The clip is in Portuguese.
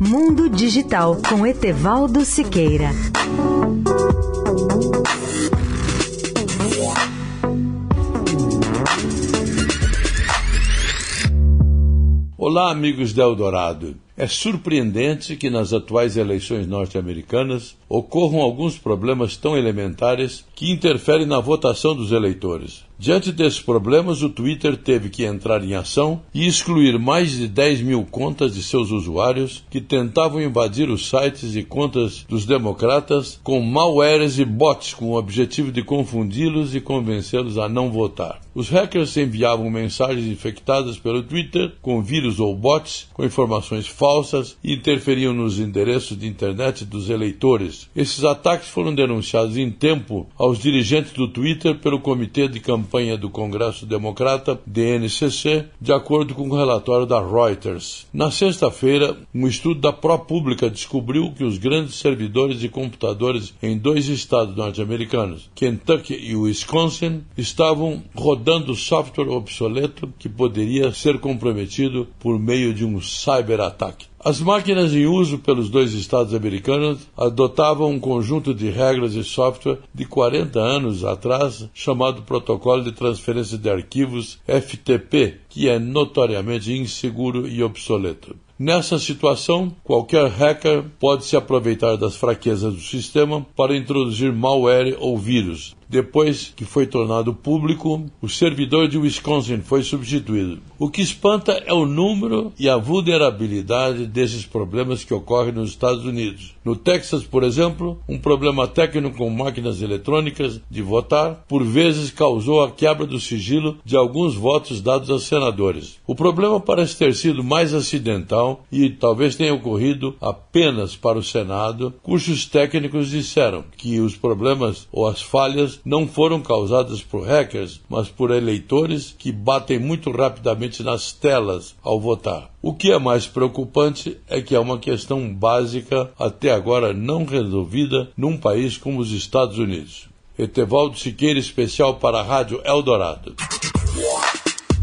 Mundo Digital com Etevaldo Siqueira. Olá, amigos de Eldorado. É surpreendente que nas atuais eleições norte-americanas ocorram alguns problemas tão elementares que interferem na votação dos eleitores. Diante desses problemas, o Twitter teve que entrar em ação e excluir mais de 10 mil contas de seus usuários que tentavam invadir os sites e contas dos democratas com malwares e bots com o objetivo de confundi-los e convencê-los a não votar. Os hackers enviavam mensagens infectadas pelo Twitter com vírus ou bots com informações falsas e interferiam nos endereços de internet dos eleitores. Esses ataques foram denunciados em tempo aos dirigentes do Twitter pelo Comitê de Campanha campanha do Congresso Democrata, DNCC, de acordo com o um relatório da Reuters. Na sexta-feira, um estudo da ProPublica descobriu que os grandes servidores de computadores em dois estados norte-americanos, Kentucky e Wisconsin, estavam rodando software obsoleto que poderia ser comprometido por meio de um cyberataque. As máquinas em uso pelos dois estados americanos adotavam um conjunto de regras e software de 40 anos atrás, chamado Protocolo de Transferência de Arquivos FTP, que é notoriamente inseguro e obsoleto. Nessa situação, qualquer hacker pode se aproveitar das fraquezas do sistema para introduzir malware ou vírus, depois que foi tornado público, o servidor de Wisconsin foi substituído. O que espanta é o número e a vulnerabilidade desses problemas que ocorrem nos Estados Unidos. No Texas, por exemplo, um problema técnico com máquinas eletrônicas de votar por vezes causou a quebra do sigilo de alguns votos dados a senadores. O problema parece ter sido mais acidental e talvez tenha ocorrido apenas para o Senado, cujos técnicos disseram que os problemas ou as falhas não foram causadas por hackers, mas por eleitores que batem muito rapidamente nas telas ao votar. O que é mais preocupante é que é uma questão básica até agora não resolvida num país como os Estados Unidos. Etevaldo Siqueira, especial para a Rádio Eldorado.